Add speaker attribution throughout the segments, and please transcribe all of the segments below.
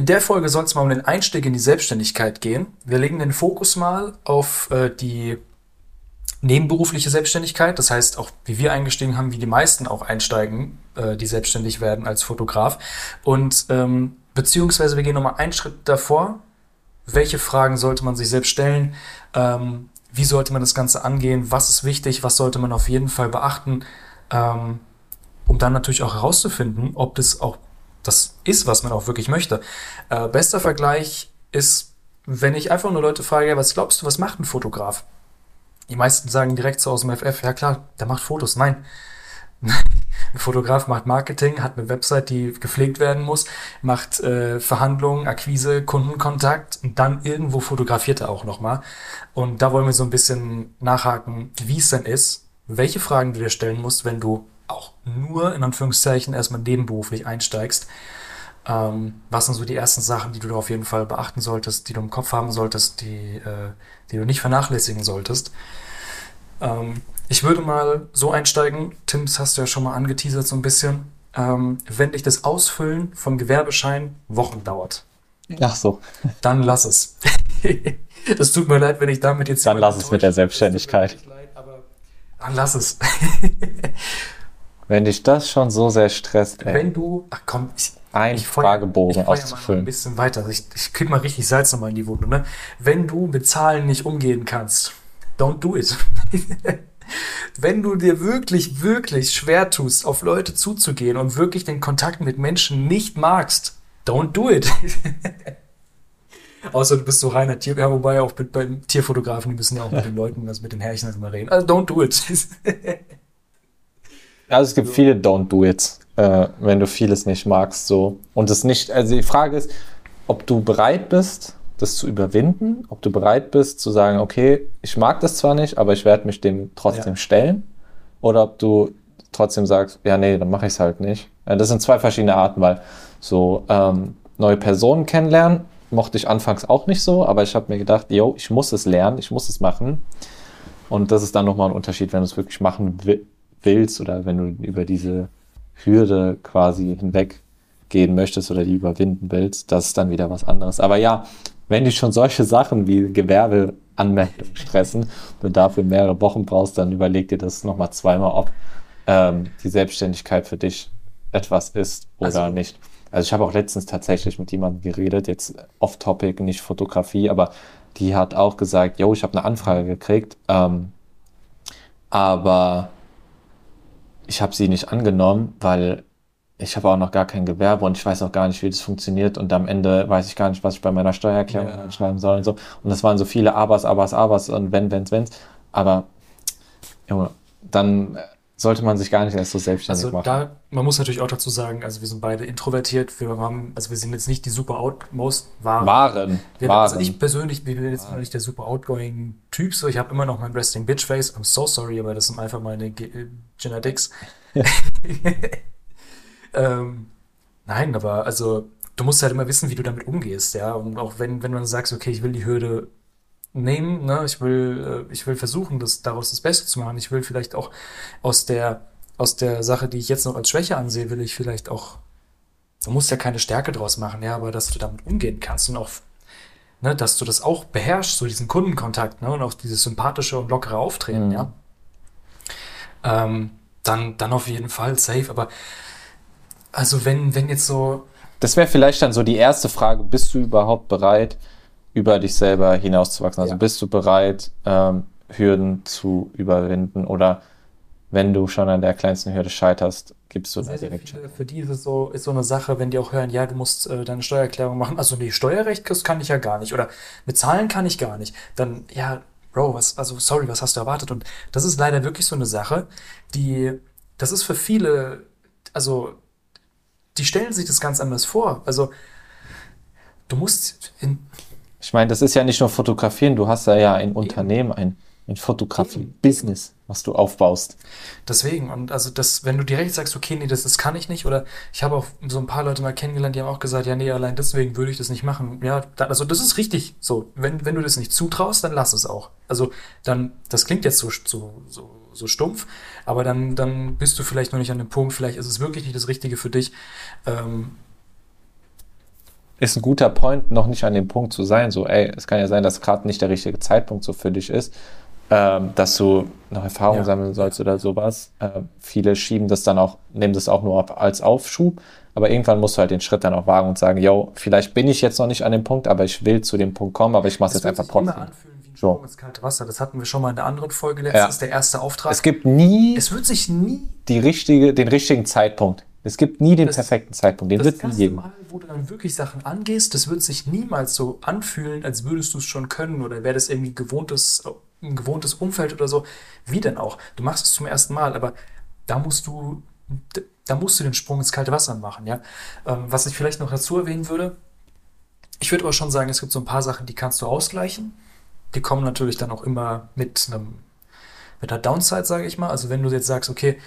Speaker 1: in der Folge soll es mal um den Einstieg in die Selbstständigkeit gehen. Wir legen den Fokus mal auf äh, die nebenberufliche Selbstständigkeit. Das heißt, auch wie wir eingestiegen haben, wie die meisten auch einsteigen, äh, die selbstständig werden als Fotograf. Und ähm, beziehungsweise wir gehen nochmal einen Schritt davor. Welche Fragen sollte man sich selbst stellen? Ähm, wie sollte man das Ganze angehen? Was ist wichtig? Was sollte man auf jeden Fall beachten? Ähm, um dann natürlich auch herauszufinden, ob das auch das ist, was man auch wirklich möchte. Äh, bester Vergleich ist, wenn ich einfach nur Leute frage, was glaubst du, was macht ein Fotograf? Die meisten sagen direkt so aus dem FF, ja klar, der macht Fotos. Nein. Ein Fotograf macht Marketing, hat eine Website, die gepflegt werden muss, macht äh, Verhandlungen, Akquise, Kundenkontakt und dann irgendwo fotografiert er auch nochmal. Und da wollen wir so ein bisschen nachhaken, wie es denn ist, welche Fragen du dir stellen musst, wenn du auch nur in Anführungszeichen erstmal nebenberuflich einsteigst. Ähm, was sind so die ersten Sachen, die du da auf jeden Fall beachten solltest, die du im Kopf haben solltest, die, äh, die du nicht vernachlässigen solltest? Ähm, ich würde mal so einsteigen, Tim, das hast du ja schon mal angeteasert so ein bisschen. Ähm, wenn dich das Ausfüllen vom Gewerbeschein Wochen dauert.
Speaker 2: Ach so.
Speaker 1: Dann lass es. das tut mir leid, wenn ich damit jetzt.
Speaker 2: Dann lass es mit der Selbstständigkeit.
Speaker 1: dann lass es.
Speaker 2: wenn dich das schon so sehr stresst,
Speaker 1: ey. Wenn du, ach komm, ich,
Speaker 2: ein ich Fragebogen ich auszufüllen.
Speaker 1: Mal ein bisschen weiter. Ich, ich krieg mal richtig Salz nochmal in die Wunde. Ne? Wenn du mit Zahlen nicht umgehen kannst, don't do it. Wenn du dir wirklich, wirklich schwer tust, auf Leute zuzugehen und wirklich den Kontakt mit Menschen nicht magst, don't do it. Außer du bist so reiner Tier, ja, wobei auch mit, beim Tierfotografen, die müssen ja auch mit den Leuten, also mit den Herrchen halt immer reden. Also don't do it.
Speaker 2: also es gibt viele Don't do it, äh, wenn du vieles nicht magst, so. Und es nicht, also die Frage ist, ob du bereit bist, das zu überwinden, ob du bereit bist zu sagen, okay, ich mag das zwar nicht, aber ich werde mich dem trotzdem ja. stellen, oder ob du trotzdem sagst, ja, nee, dann mache ich es halt nicht. Das sind zwei verschiedene Arten, weil so ähm, neue Personen kennenlernen mochte ich anfangs auch nicht so, aber ich habe mir gedacht, yo, ich muss es lernen, ich muss es machen. Und das ist dann nochmal ein Unterschied, wenn du es wirklich machen willst oder wenn du über diese Hürde quasi hinweggehen möchtest oder die überwinden willst, das ist dann wieder was anderes. Aber ja, wenn dich schon solche Sachen wie Gewerbeanmeldung stressen und dafür mehrere Wochen brauchst, dann überleg dir das nochmal zweimal, ob ähm, die Selbstständigkeit für dich etwas ist oder also, nicht. Also ich habe auch letztens tatsächlich mit jemandem geredet, jetzt off-topic, nicht Fotografie, aber die hat auch gesagt, yo, ich habe eine Anfrage gekriegt, ähm, aber ich habe sie nicht angenommen, weil ich habe auch noch gar kein Gewerbe und ich weiß auch gar nicht, wie das funktioniert und am Ende weiß ich gar nicht, was ich bei meiner Steuererklärung ja. schreiben soll und so. Und das waren so viele Abers, Abers, Abers und wenn, wenn, wenn. Aber Junge, dann sollte man sich gar nicht erst so selbstständig
Speaker 1: also
Speaker 2: machen.
Speaker 1: Da, man muss natürlich auch dazu sagen, also wir sind beide introvertiert, wir haben, also wir sind jetzt nicht die super outmost
Speaker 2: waren. Waren.
Speaker 1: Wir, waren. Also ich persönlich bin jetzt nicht der super outgoing Typ, so ich habe immer noch mein Resting Bitch Face. I'm so sorry, aber das sind einfach meine Ge Genetics. Ähm, nein, aber also du musst halt immer wissen, wie du damit umgehst, ja. Und auch wenn, wenn man sagt, okay, ich will die Hürde nehmen, ne, ich will, äh, ich will versuchen, das, daraus das Beste zu machen. Ich will vielleicht auch aus der, aus der Sache, die ich jetzt noch als Schwäche ansehe, will ich vielleicht auch, du musst ja keine Stärke draus machen, ja, aber dass du damit umgehen kannst und auch, ne, dass du das auch beherrschst, so diesen Kundenkontakt, ne, und auch dieses sympathische und lockere Auftreten, mhm. ja. Ähm, dann, dann auf jeden Fall safe, aber also wenn, wenn jetzt so.
Speaker 2: Das wäre vielleicht dann so die erste Frage, bist du überhaupt bereit, über dich selber hinauszuwachsen? Also ja. bist du bereit, ähm, Hürden zu überwinden? Oder wenn du schon an der kleinsten Hürde scheiterst, gibst du
Speaker 1: da direkt viele, Für die ist es so, ist so eine Sache, wenn die auch hören, ja, du musst äh, deine Steuererklärung machen. Also nee, Steuerrecht kann ich ja gar nicht. Oder bezahlen kann ich gar nicht. Dann, ja, Bro, was, also sorry, was hast du erwartet? Und das ist leider wirklich so eine Sache, die, das ist für viele, also die stellen sich das ganz anders vor. Also du musst in
Speaker 2: ich meine, das ist ja nicht nur Fotografieren, du hast ja, ja ein Unternehmen, ein, ein Fotografie-Business, was du aufbaust.
Speaker 1: Deswegen, und also das, wenn du direkt sagst, okay, nee, das, das kann ich nicht, oder ich habe auch so ein paar Leute mal kennengelernt, die haben auch gesagt, ja, nee, allein deswegen würde ich das nicht machen. Ja, da, also das ist richtig so. Wenn, wenn du das nicht zutraust, dann lass es auch. Also dann, das klingt jetzt so, so, so so stumpf, aber dann, dann bist du vielleicht noch nicht an dem Punkt, vielleicht ist es wirklich nicht das Richtige für dich. Ähm,
Speaker 2: ist ein guter Point, noch nicht an dem Punkt zu sein. So, ey, es kann ja sein, dass gerade nicht der richtige Zeitpunkt so für dich ist, ähm, dass du noch Erfahrung
Speaker 1: Ja.
Speaker 2: sammeln sollst oder sowas. Ähm, viele schieben das dann auch, nehmen das auch nur als Aufschub. Aber irgendwann musst du halt den Schritt dann auch wagen und sagen, yo, vielleicht bin ich jetzt noch nicht an dem Punkt, aber ich will zu dem Punkt kommen, aber ich mache es jetzt einfach trotzdem.
Speaker 1: anfühlen wie ein
Speaker 2: So.
Speaker 1: Ins kalte Wasser. Das hatten wir schon mal in der anderen Folge letztens, der erste Auftrag.
Speaker 2: Es gibt nie
Speaker 1: es wird sich nie
Speaker 2: die richtige, den richtigen Zeitpunkt. Es gibt nie den
Speaker 1: Das-
Speaker 2: perfekten Zeitpunkt. Den wird nie
Speaker 1: erste
Speaker 2: geben.
Speaker 1: Mal, wo du dann wirklich Sachen angehst, das wird sich niemals so anfühlen, als würdest du es schon können oder wäre das irgendwie gewohntes, ein gewohntes Umfeld oder so. Wie denn auch? Du machst es zum ersten Mal, aber da musst du, da musst du den Sprung ins kalte Wasser machen, ja. Ähm, was ich vielleicht noch dazu erwähnen würde, ich würde aber schon sagen, es gibt so ein paar Sachen, die kannst du ausgleichen. Die kommen natürlich dann auch immer mit einem, mit einer Downside, sage ich mal. Also wenn du jetzt sagst, okay,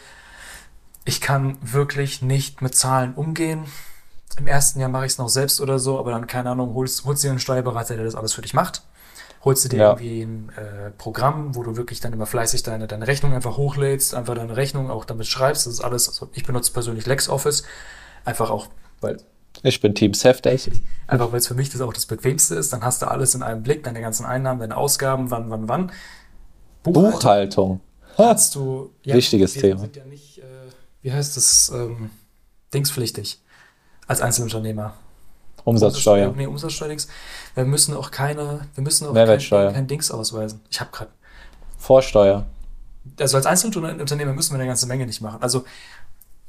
Speaker 1: ich kann wirklich nicht mit Zahlen umgehen. Im ersten Jahr mache ich es noch selbst oder so, aber dann, keine Ahnung, holst, holst dir einen Steuerberater, der das alles für dich macht. Holst du dir
Speaker 2: Ja.
Speaker 1: irgendwie ein äh, Programm, wo du wirklich dann immer fleißig deine, deine Rechnung einfach hochlädst, einfach deine Rechnung auch damit schreibst. Das ist alles, also ich benutze persönlich LexOffice, einfach auch, weil
Speaker 2: Ich bin Team Safdays.
Speaker 1: Einfach weil es für mich das auch das Bequemste ist. Dann hast du alles in einem Blick, deine ganzen Einnahmen, deine Ausgaben, wann, wann, wann.
Speaker 2: Buchhaltung.
Speaker 1: Hast du.
Speaker 2: Wichtiges
Speaker 1: wir
Speaker 2: Thema.
Speaker 1: sind ja nicht, äh, wie heißt das, ähm, dingspflichtig. Als Einzelunternehmer.
Speaker 2: Umsatzsteuer.
Speaker 1: Nee, Umsatzsteuerdings. Wir müssen auch keine, wir müssen auch
Speaker 2: Mehrwertsteuer.
Speaker 1: kein, kein Dings ausweisen. Ich habe gerade.
Speaker 2: Vorsteuer.
Speaker 1: Also als Einzelunternehmer müssen wir eine ganze Menge nicht machen. Also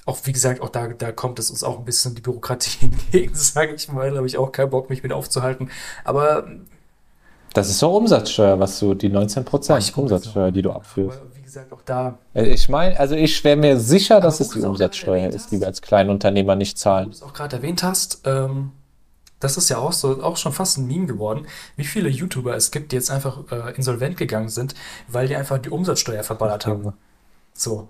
Speaker 1: auch wie gesagt, auch da, da kommt es uns auch ein bisschen die Bürokratie entgegen, sage ich mal. Da habe ich auch keinen Bock, mich mit aufzuhalten. Aber
Speaker 2: Das ist so Umsatzsteuer, was du, die 19%
Speaker 1: ich guck jetzt
Speaker 2: Umsatzsteuer, die du abführst.
Speaker 1: Wie gesagt, auch da,
Speaker 2: Äh, Ich meine, also ich wäre mir sicher, dass es die Umsatzsteuer ist, die wir als Kleinunternehmer nicht zahlen.
Speaker 1: du es auch gerade erwähnt hast, ähm, das ist ja auch so, auch schon fast ein Meme geworden, wie viele YouTuber es gibt, die jetzt einfach äh, insolvent gegangen sind, weil die einfach die Umsatzsteuer verballert haben. So.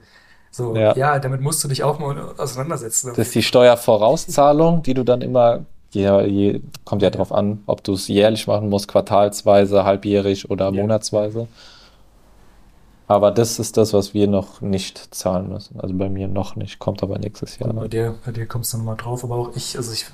Speaker 1: So,
Speaker 2: Ja.
Speaker 1: ja. damit musst du dich auch mal auseinandersetzen.
Speaker 2: Das ist die Steuervorauszahlung, die du dann immer, ja, je, kommt ja drauf an, ob du es jährlich machen musst, quartalsweise, halbjährig oder monatsweise. Aber das ist das, was wir noch nicht zahlen müssen. Also bei mir noch nicht, kommt aber nächstes Jahr.
Speaker 1: bei dir, bei dir kommst du nochmal drauf, aber auch ich, also ich,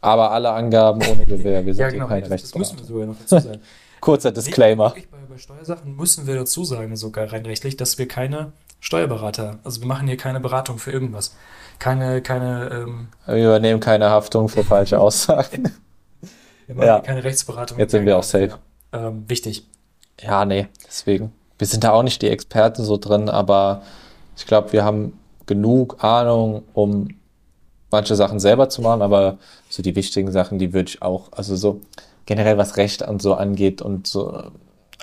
Speaker 2: Aber alle Angaben ohne Gewähr, wir sind
Speaker 1: ja genau,
Speaker 2: keine
Speaker 1: das, das müssen wir sogar noch dazu sagen.
Speaker 2: Kurzer Disclaimer.
Speaker 1: Nee, bei, bei Steuersachen müssen wir dazu sagen, sogar rein rechtlich, dass wir keine Steuerberater, also wir machen hier keine Beratung für irgendwas. Keine, keine, ähm,
Speaker 2: Wir übernehmen keine Haftung für falsche Aussagen.
Speaker 1: wir machen
Speaker 2: Ja.
Speaker 1: hier keine Rechtsberatung.
Speaker 2: Jetzt sind wir auch safe.
Speaker 1: Ähm, wichtig.
Speaker 2: Ja, nee, deswegen. Wir sind da auch nicht die Experten so drin, aber ich glaube, wir haben genug Ahnung, um manche Sachen selber zu machen, aber so die wichtigen Sachen, die würde ich auch, also so generell was Recht und so angeht und so äh,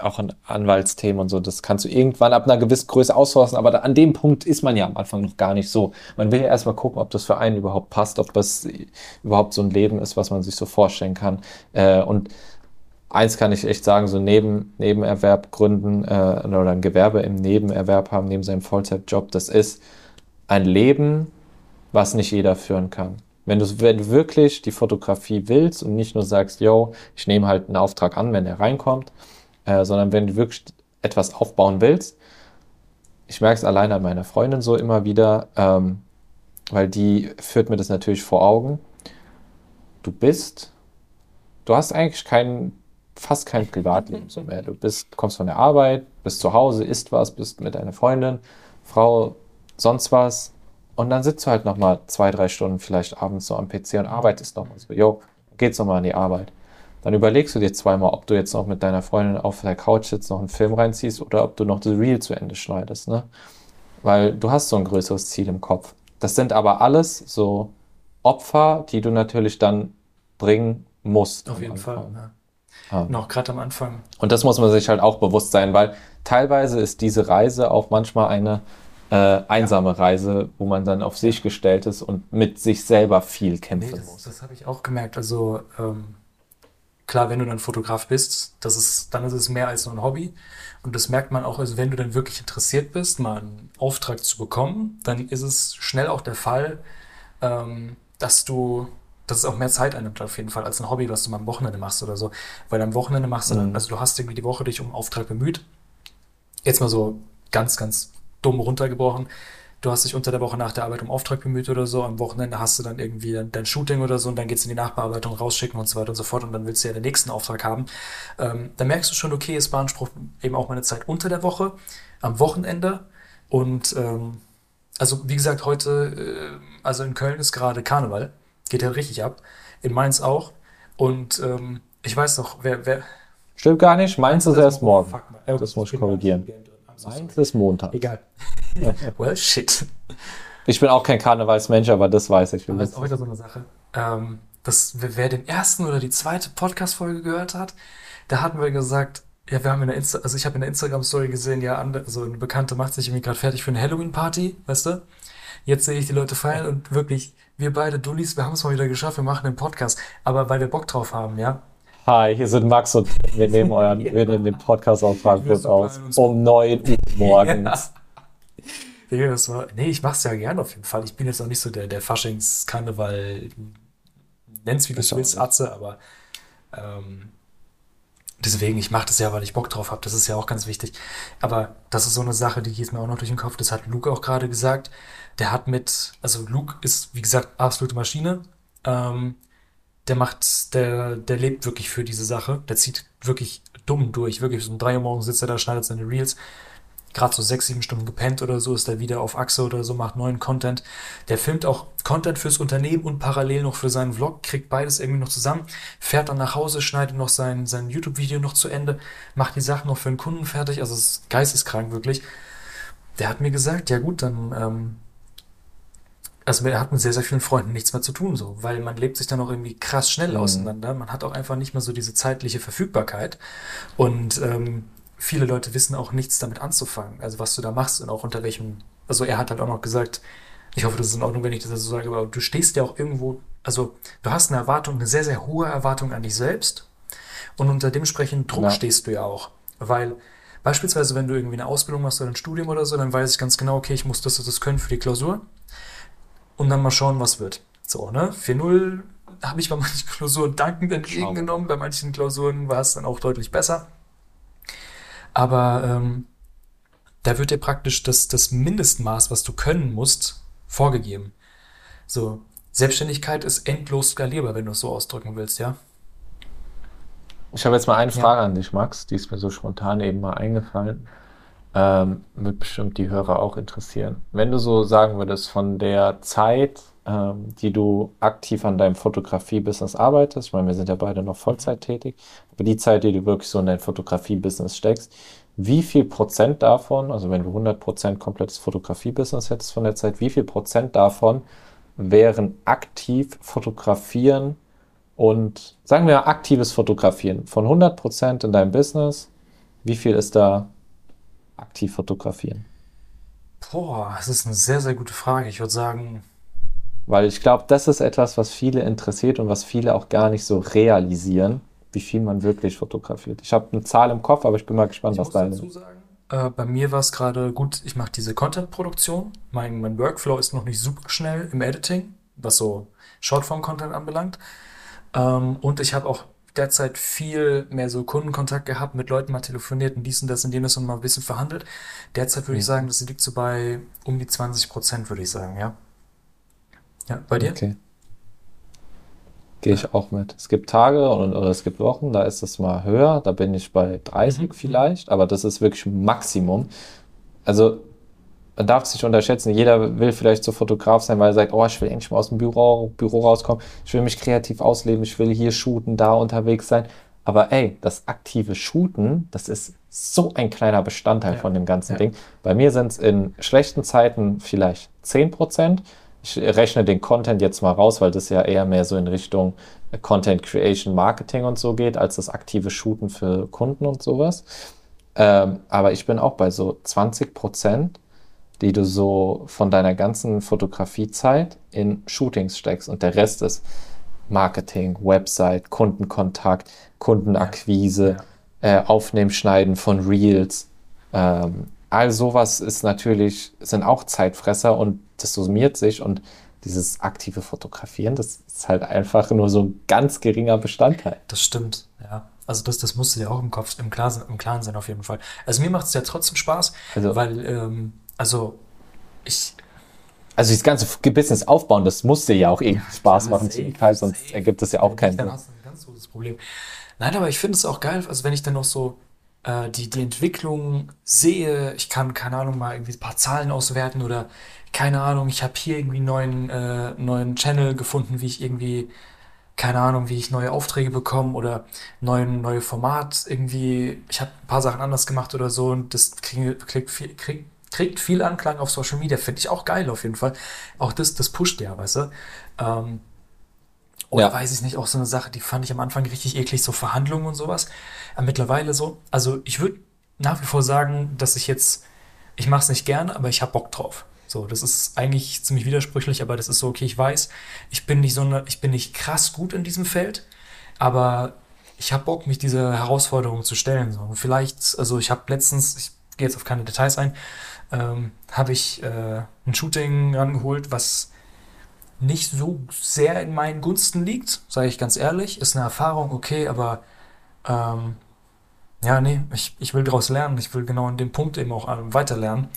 Speaker 2: auch an Anwaltsthemen und so, das kannst du irgendwann ab einer gewissen Größe aussourcen, aber da, an dem Punkt ist man ja am Anfang noch gar nicht so. Man will ja erstmal gucken, ob das für einen überhaupt passt, ob das überhaupt so ein Leben ist, was man sich so vorstellen kann. Äh, und eins kann ich echt sagen, so neben Nebenerwerb gründen äh, oder ein Gewerbe im Nebenerwerb haben, neben seinem Vollzeitjob, das ist ein Leben, was nicht jeder führen kann. Wenn du, wenn du wirklich die Fotografie willst und nicht nur sagst, yo, ich nehme halt einen Auftrag an, wenn der reinkommt, äh, sondern wenn du wirklich etwas aufbauen willst, ich merke es alleine an meiner Freundin so immer wieder, ähm, weil die führt mir das natürlich vor Augen. Du bist, du hast eigentlich kein, fast kein Privatleben so mehr. Du bist, kommst von der Arbeit, bist zu Hause, isst was, bist mit deiner Freundin, Frau, sonst was. Und dann sitzt du halt nochmal zwei, drei Stunden vielleicht abends so am PC und arbeitest nochmal so, jo, geht's nochmal an die Arbeit. Dann überlegst du dir zweimal, ob du jetzt noch mit deiner Freundin auf der Couch sitzt, noch einen Film reinziehst oder ob du noch das Reel zu Ende schneidest, ne? Weil du hast so ein größeres Ziel im Kopf. Das sind aber alles so Opfer, die du natürlich dann bringen musst.
Speaker 1: Auf jeden. Fall. Ja.
Speaker 2: Ja.
Speaker 1: Noch gerade am Anfang.
Speaker 2: Und das muss man sich halt auch bewusst sein, weil teilweise ist diese Reise auch manchmal eine äh, einsame Reise, wo man dann auf sich gestellt ist und mit sich selber viel
Speaker 1: Nee,
Speaker 2: kämpfen
Speaker 1: das,
Speaker 2: muss.
Speaker 1: das habe ich auch gemerkt. Also ähm, klar, wenn du dann Fotograf bist, das ist, dann ist es mehr als nur ein Hobby. Und das merkt man auch, also wenn du dann wirklich interessiert bist, mal einen Auftrag zu bekommen, dann ist es schnell auch der Fall, ähm, dass du, dass es auch mehr Zeit einnimmt auf jeden Fall als ein Hobby, was du mal am Wochenende machst oder so. Weil am Wochenende machst du dann,
Speaker 2: Mhm.
Speaker 1: also du hast irgendwie die Woche dich um einen Auftrag bemüht. Jetzt mal so ganz, ganz dumm runtergebrochen. du hast dich unter der Woche nach der Arbeit um Auftrag bemüht oder so, am Wochenende hast du dann irgendwie dein, dein Shooting oder so und dann geht's in die Nachbearbeitung, rausschicken und so weiter und so fort und dann willst du ja den nächsten Auftrag haben. Ähm, dann merkst du schon, okay, es beansprucht eben auch meine Zeit unter der Woche, am Wochenende und ähm, also wie gesagt, heute, äh, also in Köln ist gerade Karneval, geht ja richtig ab, in Mainz auch und ähm, ich weiß noch, wer, wer,
Speaker 2: Stimmt gar nicht. Mainz ist erst morgen.
Speaker 1: Fuck, man.
Speaker 2: Das muss ich korrigieren.
Speaker 1: so
Speaker 2: Mainz ist Montag.
Speaker 1: Egal. well, shit.
Speaker 2: Ich bin auch kein Karnevalsmensch, aber das weiß ich.
Speaker 1: Das ist auch wieder so eine Sache. Ähm, das, wer wer den ersten oder die zweite Podcast-Folge gehört hat, da hatten wir gesagt, ja, wir haben in der Insta, also ich habe in der Instagram-Story gesehen, ja, andere, also eine Bekannte macht sich irgendwie gerade fertig für eine Halloween-Party, weißt du? Jetzt sehe ich die Leute feiern und wirklich, wir beide Dullis, wir haben es mal wieder geschafft, wir machen einen Podcast. Aber weil wir Bock drauf haben, ja.
Speaker 2: Hi, hier sind Max und wir nehmen euren, wir nehmen den Podcast aus Frankfurt aus. Um 9 Uhr morgens.
Speaker 1: Digga, das war, nee, ich mach's ja gern auf jeden Fall. Ich bin jetzt auch nicht so der, der Faschings-Karneval, nenn's wie du willst. Atze, aber ähm, deswegen, ich mach das ja, weil ich Bock drauf habe. Das ist ja auch ganz wichtig. Aber das ist so eine Sache, die geht mir auch noch durch den Kopf. Das hat Luke auch gerade gesagt. Der hat mit, also Luke ist, wie gesagt, absolute Maschine. Ähm, der macht, der, der lebt wirklich für diese Sache. Der zieht wirklich dumm durch. Wirklich, so um drei Uhr morgens sitzt er da, schneidet seine Reels. Gerade so sechs, sieben Stunden gepennt oder so, ist er wieder auf Achse oder so, macht neuen Content. Der filmt auch Content fürs Unternehmen und parallel noch für seinen Vlog, kriegt beides irgendwie noch zusammen, fährt dann nach Hause, schneidet noch sein, sein YouTube-Video noch zu Ende, macht die Sachen noch für den Kunden fertig. Also es ist geisteskrank wirklich. Der hat mir gesagt, ja gut, dann ähm, also er hat mit sehr, sehr vielen Freunden nichts mehr zu tun, so, weil man lebt sich dann auch irgendwie krass schnell
Speaker 2: Mhm.
Speaker 1: auseinander. Man hat auch einfach nicht mehr so diese zeitliche Verfügbarkeit. Und ähm, viele Leute wissen auch nichts damit anzufangen. Also was du da machst und auch unter welchem. Also er hat halt auch noch gesagt, ich hoffe, das ist in Ordnung, wenn ich das so sage, aber du stehst ja auch irgendwo, also du hast eine Erwartung, eine sehr, sehr hohe Erwartung an dich selbst. Und unter dementsprechenden Druck
Speaker 2: Ja.
Speaker 1: stehst du ja auch. Weil beispielsweise, wenn du irgendwie eine Ausbildung machst oder ein Studium oder so, dann weiß ich ganz genau, okay, ich muss das und das können für die Klausur und dann mal schauen, was wird. So, ne? 4-0 habe ich bei manchen Klausuren dankend entgegengenommen, bei manchen Klausuren war es dann auch deutlich besser. Aber ähm, da wird dir praktisch das, das Mindestmaß, was du können musst, vorgegeben. So, Selbstständigkeit ist endlos skalierbar, wenn du es so ausdrücken willst, ja?
Speaker 2: Ich habe jetzt mal eine
Speaker 1: Ja.
Speaker 2: Frage an dich, Max. Die ist mir so spontan eben mal eingefallen. Ähm, wird bestimmt die Hörer auch interessieren. Wenn du so sagen würdest, von der Zeit, ähm, die du aktiv an deinem Fotografie-Business arbeitest, ich meine, wir sind ja beide noch Vollzeit tätig, aber die Zeit, die du wirklich so in dein Fotografie-Business steckst, wie viel Prozent davon, also wenn du 100 Prozent komplettes Fotografie-Business hättest von der Zeit, wie viel Prozent davon wären aktiv fotografieren und sagen wir aktives Fotografieren von 100% in deinem Business, wie viel ist da aktiv fotografieren?
Speaker 1: Boah, das ist eine sehr, sehr gute Frage. Ich würde sagen,
Speaker 2: Weil ich glaube, das ist etwas, was viele interessiert und was viele auch gar nicht so realisieren, wie viel man wirklich fotografiert. Ich habe eine Zahl im Kopf, aber ich bin mal gespannt,
Speaker 1: Ich
Speaker 2: was deine
Speaker 1: dazu sagen, äh, bei mir war es gerade gut, ich mache diese Content-Produktion. Mein, mein Workflow ist noch nicht super schnell im Editing, was so Shortform-Content anbelangt. Ähm, und ich habe auch derzeit viel mehr so Kundenkontakt gehabt, mit Leuten mal telefoniert und dies und das und jenes und mal ein bisschen verhandelt. Derzeit würde ich
Speaker 2: Mhm.
Speaker 1: sagen, das liegt so bei um die 20 Prozent, würde ich sagen, ja. Ja, bei dir?
Speaker 2: Okay. Gehe ich auch mit. Es gibt Tage und, oder es gibt Wochen, da ist es mal höher, da bin ich bei 30
Speaker 1: Mhm.
Speaker 2: vielleicht, aber das ist wirklich Maximum. Also man darf es nicht unterschätzen. Jeder will vielleicht so Fotograf sein, weil er sagt, oh, ich will endlich mal aus dem Büro, Büro rauskommen, ich will mich kreativ ausleben, ich will hier shooten, da unterwegs sein. Aber ey, das aktive Shooten, das ist so ein kleiner Bestandteil
Speaker 1: Ja.
Speaker 2: von dem ganzen
Speaker 1: Ja.
Speaker 2: Ding. Bei mir sind es in schlechten Zeiten vielleicht 10%. Ich rechne den Content jetzt mal raus, weil das ja eher mehr so in Richtung Content Creation, Marketing und so geht, als das aktive Shooten für Kunden und sowas. Ähm, aber ich bin auch bei so 20 Prozent, die du so von deiner ganzen Fotografiezeit in Shootings steckst und der Rest ist Marketing, Website, Kundenkontakt, Kundenakquise, äh, Aufnehmen, Schneiden von Reels. Ähm, all sowas ist natürlich, sind auch Zeitfresser und das summiert sich und dieses aktive Fotografieren, das ist halt einfach nur so ein ganz geringer Bestandteil.
Speaker 1: Das stimmt, ja. Also das, das musst du dir auch im Kopf, im Klaren, im Klaren sein auf jeden Fall. Also mir macht es ja trotzdem Spaß,
Speaker 2: Also-
Speaker 1: weil, ähm, also ich
Speaker 2: Also das ganze Business aufbauen, das muss dir ja auch irgendwie ja, Spaß machen, safe, Teil, sonst safe. ergibt das ja auch keinen Sinn. Dann hast du ein ganz
Speaker 1: großes Problem. Nein, aber ich finde es auch geil, also wenn ich dann noch so äh, die, die Entwicklung sehe, ich kann, keine Ahnung, mal irgendwie ein paar Zahlen auswerten oder keine Ahnung, ich habe hier irgendwie einen neuen, äh, neuen Channel gefunden, wie ich irgendwie, keine Ahnung, wie ich neue Aufträge bekomme oder neuen, neue Format irgendwie, ich habe ein paar Sachen anders gemacht oder so und das kriegt, kriegt, viel, kriegt, kriegt viel Anklang auf Social Media, finde ich auch geil auf jeden Fall. Auch das, das pusht ja, weißt du. Ähm, oder ja. weiß ich nicht, auch so eine Sache, die fand ich am Anfang richtig eklig, so Verhandlungen und sowas. Aber mittlerweile so, also ich würde nach wie vor sagen, dass ich jetzt, ich mache es nicht gerne, aber ich habe Bock drauf. So, das ist eigentlich ziemlich widersprüchlich, aber das ist so, okay, ich weiß, ich bin nicht so eine, ich bin nicht krass gut in diesem Feld, aber ich habe Bock, mich dieser Herausforderung zu stellen. So. Vielleicht, also ich habe letztens, ich gehe jetzt auf keine Details ein, ähm, habe ich äh, ein Shooting rangeholt, was nicht so sehr in meinen Gunsten liegt, sage ich ganz ehrlich. Ist eine Erfahrung, okay, aber ähm, ja, nee, ich, ich will daraus lernen. Ich will genau an dem Punkt eben auch weiterlernen.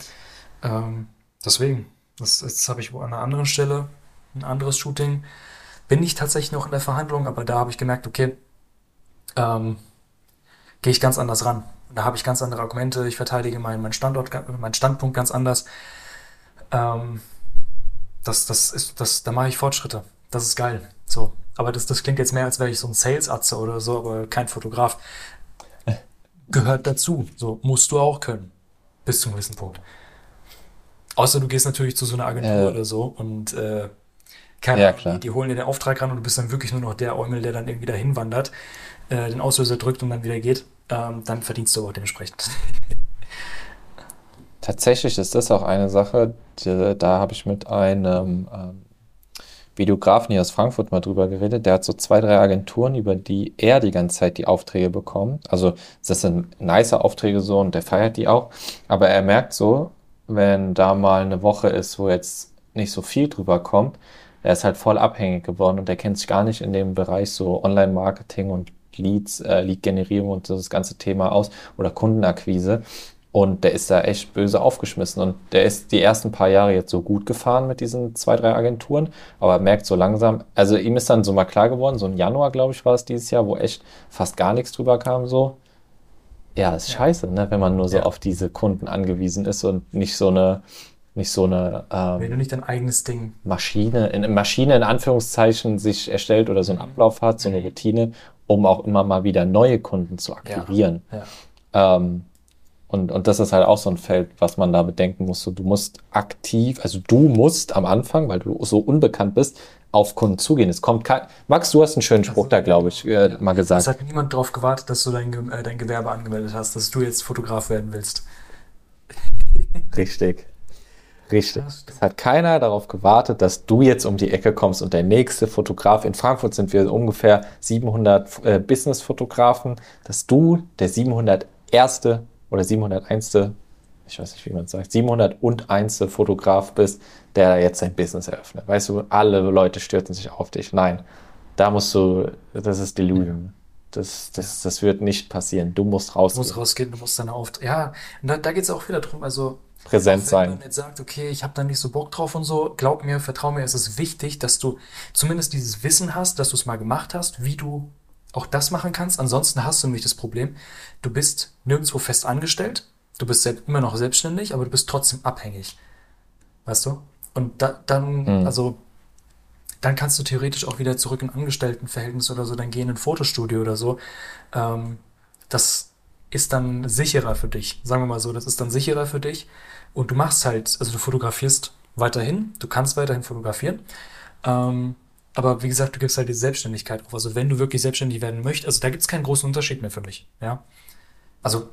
Speaker 1: Ähm, Deswegen, das, jetzt habe ich wo an einer anderen Stelle ein anderes Shooting. Bin ich tatsächlich noch in der Verhandlung, aber da habe ich gemerkt, okay, ähm, gehe ich ganz anders ran. Da habe ich ganz andere Argumente, ich verteidige meinen mein Standort, meinen Standpunkt ganz anders. Ähm, das, das ist, das, da mache ich Fortschritte. Das ist geil. So. Aber das, das klingt jetzt mehr, als wäre ich so ein Sales-Atze oder so, aber kein Fotograf. Gehört dazu. So, musst du auch können. Bis zum gewissen Punkt. Außer du gehst natürlich zu so einer Agentur äh, oder so und äh, keine ja, Ahnung, die, die, holen dir den Auftrag ran und du bist dann wirklich nur noch der Eumel, der dann irgendwie dahin wandert, äh, den Auslöser drückt und dann wieder geht. Ähm, dann verdienst du aber dementsprechend.
Speaker 2: Tatsächlich ist das auch eine Sache, die, da habe ich mit einem ähm, Videografen hier aus Frankfurt mal drüber geredet. Der hat so zwei, drei Agenturen, über die er die ganze Zeit die Aufträge bekommt. Also das sind nice Aufträge so und der feiert die auch. Aber er merkt so, wenn da mal eine Woche ist, wo jetzt nicht so viel drüber kommt, er ist halt voll abhängig geworden und er kennt sich gar nicht in dem Bereich so Online-Marketing und Leads, äh, Lead-Generierung und das ganze Thema aus oder Kundenakquise. Und der ist da echt böse aufgeschmissen. Und der ist die ersten paar Jahre jetzt so gut gefahren mit diesen zwei, drei Agenturen, aber merkt so langsam, also ihm ist dann so mal klar geworden, so im Januar, glaube ich, war es dieses Jahr, wo echt fast gar nichts drüber kam, so. Ja, ist scheiße, ne, wenn man nur so ja. auf diese Kunden angewiesen ist und nicht so eine, nicht so eine
Speaker 1: ähm, wenn du nicht dein eigenes Ding
Speaker 2: Maschine in Maschine in Anführungszeichen sich erstellt oder so einen Ablauf hat, so eine mhm. Routine, um auch immer mal wieder neue Kunden zu akquirieren. Ja. Ja. Ähm, und, und das ist halt auch so ein Feld, was man da bedenken muss. So, du musst aktiv, also du musst am Anfang, weil du so unbekannt bist, auf Kunden zugehen. Es kommt kein. Max, du hast einen schönen Spruch also, da, glaube ich, äh, ja. mal gesagt. Es
Speaker 1: hat niemand darauf gewartet, dass du dein, äh, dein Gewerbe angemeldet hast, dass du jetzt Fotograf werden willst.
Speaker 2: Richtig. Richtig. Es hat keiner darauf gewartet, dass du jetzt um die Ecke kommst und der nächste Fotograf. In Frankfurt sind wir ungefähr 700 äh, Business-Fotografen, dass du der 701. oder 701 ich weiß nicht, wie man es sagt, 701. Fotograf bist, der jetzt sein Business eröffnet. Weißt du, alle Leute stürzen sich auf dich. Nein, da musst du, das ist Delusion. Das, das, das wird nicht passieren. Du musst rausgehen.
Speaker 1: Du musst rausgehen, du musst deine Aufträge. Ja, da, da geht es auch wieder drum, also
Speaker 2: präsent sein.
Speaker 1: Wenn man jetzt sagt, okay, ich habe da nicht so Bock drauf und so, glaub mir, vertrau mir, es ist wichtig, dass du zumindest dieses Wissen hast, dass du es mal gemacht hast, wie du auch das machen kannst. Ansonsten hast du nämlich das Problem, du bist nirgendwo fest angestellt, du bist immer noch selbstständig, aber du bist trotzdem abhängig. Weißt du? Und da, dann, mhm. also, dann kannst du theoretisch auch wieder zurück in Angestelltenverhältnis oder so, dann gehen in ein Fotostudio oder so. Ähm, das ist dann sicherer für dich. Sagen wir mal so, das ist dann sicherer für dich. Und du machst halt, also du fotografierst weiterhin, du kannst weiterhin fotografieren. Ähm, aber wie gesagt, du gibst halt die Selbstständigkeit auf. Also wenn du wirklich selbstständig werden möchtest, also da gibt es keinen großen Unterschied mehr für mich. Ja. Also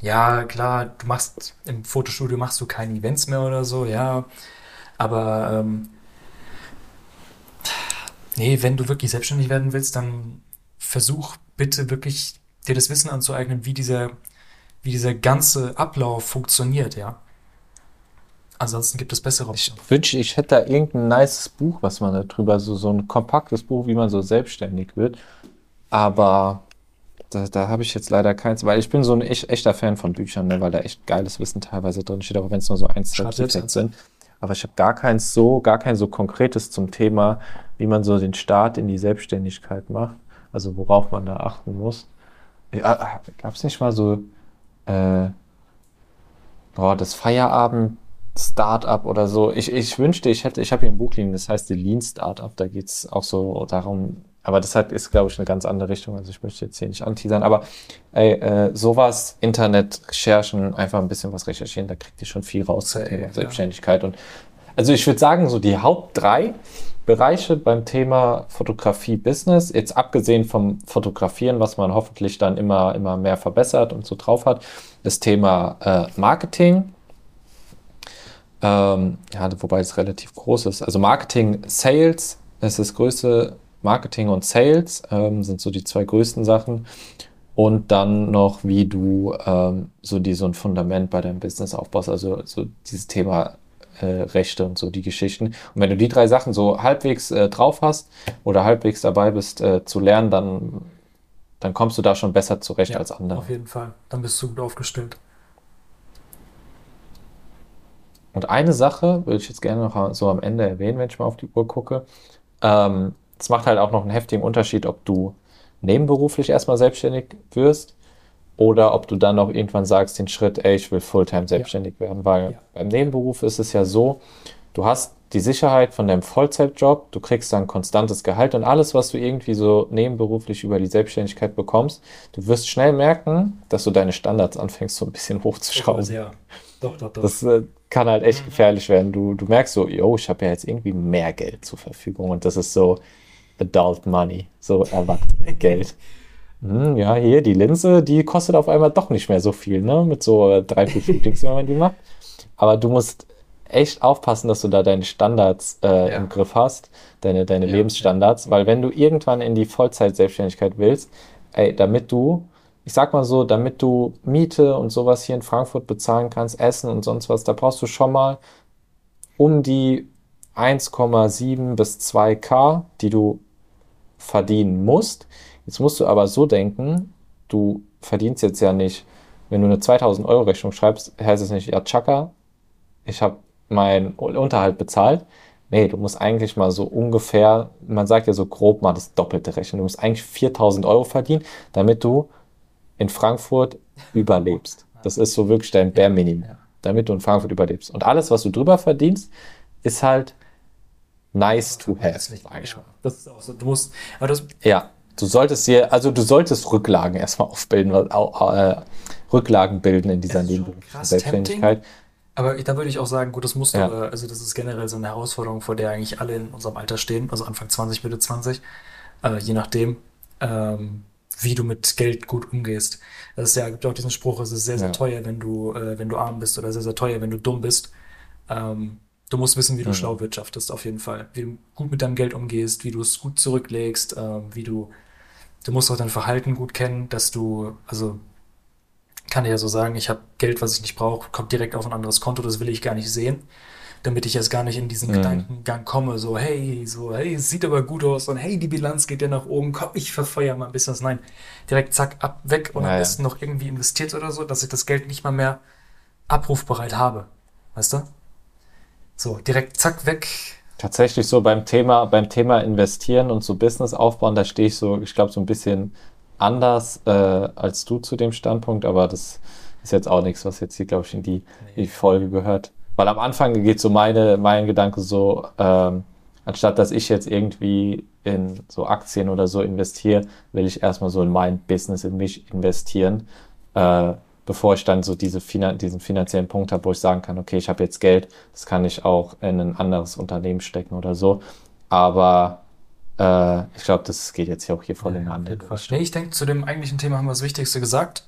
Speaker 1: ja, klar, du machst im Fotostudio machst du keine Events mehr oder so, ja. Aber ähm, nee, wenn du wirklich selbstständig werden willst, dann versuch bitte wirklich dir das Wissen anzueignen, wie dieser, wie dieser ganze Ablauf funktioniert, ja. Ansonsten gibt es bessere
Speaker 2: Optionen. Ich wünsche, ich hätte da irgendein nices Buch, was man da drüber, so, so ein kompaktes Buch, wie man so selbstständig wird. Aber da, da habe ich jetzt leider keins, weil ich bin so ein echt, echter Fan von Büchern, ne, weil da echt geiles Wissen teilweise drin steht, aber wenn es nur so ein, zwei Tipps sind. aber ich habe gar keins so, gar kein so konkretes zum Thema, wie man so den Start in die Selbstständigkeit macht. Also worauf man da achten muss. Ja, Gab es nicht mal so äh, boah, das Feierabend Startup oder so. Ich, ich wünschte, ich hätte, ich habe hier ein Buch liegen, das heißt die Lean Startup. Da geht es auch so darum, aber das hat, ist, glaube ich, eine ganz andere Richtung. Also ich möchte jetzt hier nicht anteasern. Aber ey, äh, sowas, Internet, Recherchen, einfach ein bisschen was recherchieren, da kriegt ihr schon viel raus zum Thema. Selbstständigkeit. Und also ich würde sagen, so die Haupt drei Bereiche beim Thema Fotografie Business, jetzt abgesehen vom Fotografieren, was man hoffentlich dann immer, immer mehr verbessert und so drauf hat, das Thema äh, Marketing. Ähm, ja, wobei es relativ groß ist. Also Marketing, Sales ist das größte. Marketing und Sales ähm, sind so die zwei größten Sachen. Und dann noch, wie du ähm, so die so ein Fundament bei deinem Business aufbaust. Also so dieses Thema äh, Rechte und so die Geschichten. Und wenn du die drei Sachen so halbwegs äh, drauf hast oder halbwegs dabei bist äh, zu lernen, dann dann kommst du da schon besser zurecht ja, als andere.
Speaker 1: Auf jeden Fall. Dann bist du gut aufgestellt.
Speaker 2: Und eine Sache würde ich jetzt gerne noch so am Ende erwähnen, wenn ich mal auf die Uhr gucke. Ähm, es macht halt auch noch einen heftigen Unterschied, ob du nebenberuflich erstmal selbstständig wirst oder ob du dann auch irgendwann sagst, den Schritt, ey, ich will Fulltime selbstständig ja. werden. Weil ja. beim Nebenberuf ist es ja so, du hast die Sicherheit von deinem Vollzeitjob, du kriegst dann konstantes Gehalt und alles, was du irgendwie so nebenberuflich über die Selbstständigkeit bekommst, du wirst schnell merken, dass du deine Standards anfängst so ein bisschen hochzuschrauben. Ja. Doch, doch, doch. Das äh, kann halt echt mhm. gefährlich werden. Du, du merkst so, yo, ich habe ja jetzt irgendwie mehr Geld zur Verfügung und das ist so Adult Money, so Erwachsene-Geld. Hm, ja, hier, die Linse, die kostet auf einmal doch nicht mehr so viel, ne? Mit so äh, drei, vier Shootings, wenn man die macht. Aber du musst echt aufpassen, dass du da deine Standards äh, ja. im Griff hast, deine, deine ja, Lebensstandards, ja. weil wenn du irgendwann in die Vollzeit-Selbstständigkeit willst, ey, damit du, ich sag mal so, damit du Miete und sowas hier in Frankfurt bezahlen kannst, Essen und sonst was, da brauchst du schon mal um die 1,7 bis 2k, die du verdienen musst. Jetzt musst du aber so denken, du verdienst jetzt ja nicht, wenn du eine 2000 Euro Rechnung schreibst, heißt es nicht, ja, Chaka, ich habe meinen Unterhalt bezahlt. Nee, du musst eigentlich mal so ungefähr, man sagt ja so grob mal das Doppelte rechnen. Du musst eigentlich 4000 Euro verdienen, damit du in Frankfurt überlebst. Das ist so wirklich dein Bare Minimum, damit du in Frankfurt überlebst. Und alles, was du drüber verdienst, ist halt nice to have, sag ich mal. Das ist auch so. Du musst, aber das ja, du solltest dir, also du solltest Rücklagen erstmal aufbilden, äh, Rücklagen bilden in dieser Selbstständigkeit.
Speaker 1: Aber da würde ich auch sagen, gut, das musst du, ja. also das ist generell so eine Herausforderung, vor der eigentlich alle in unserem Alter stehen, also Anfang 20, Mitte 20, äh, je nachdem, ähm, wie du mit Geld gut umgehst. Das ist ja, gibt auch diesen Spruch, es ist sehr, sehr ja. teuer, wenn du, äh, wenn du arm bist oder sehr, sehr teuer, wenn du dumm bist. Ähm, du musst wissen, wie du mhm. schlau wirtschaftest, auf jeden Fall. Wie du gut mit deinem Geld umgehst, wie du es gut zurücklegst, äh, wie du, du musst auch dein Verhalten gut kennen, dass du, also kann ja so sagen, ich habe Geld, was ich nicht brauche, kommt direkt auf ein anderes Konto, das will ich gar nicht sehen, damit ich jetzt gar nicht in diesen mhm. Gedankengang komme, so hey, so hey, es sieht aber gut aus und hey, die Bilanz geht ja nach oben, komm, ich verfeuere mal ein bisschen. Nein, direkt zack, ab, weg und ja, am besten noch irgendwie investiert oder so, dass ich das Geld nicht mal mehr abrufbereit habe. Weißt du? So, direkt zack, weg.
Speaker 2: Tatsächlich so beim Thema, beim Thema investieren und so Business aufbauen, da stehe ich so, ich glaube, so ein bisschen anders äh, als du zu dem Standpunkt, aber das ist jetzt auch nichts, was jetzt hier, glaube ich, in die, nee. die, Folge gehört. Weil am Anfang geht so meine, mein Gedanke so, ähm, anstatt dass ich jetzt irgendwie in so Aktien oder so investiere, will ich erstmal so in mein Business, in mich investieren, äh, bevor ich dann so diese Finan diesen finanziellen Punkt habe, wo ich sagen kann, okay, ich habe jetzt Geld, das kann ich auch in ein anderes Unternehmen stecken oder so. Aber äh, ich glaube, das geht jetzt hier auch hier voll ja, in eine andere
Speaker 1: Nee, ich denke, zu dem eigentlichen Thema haben wir das Wichtigste gesagt.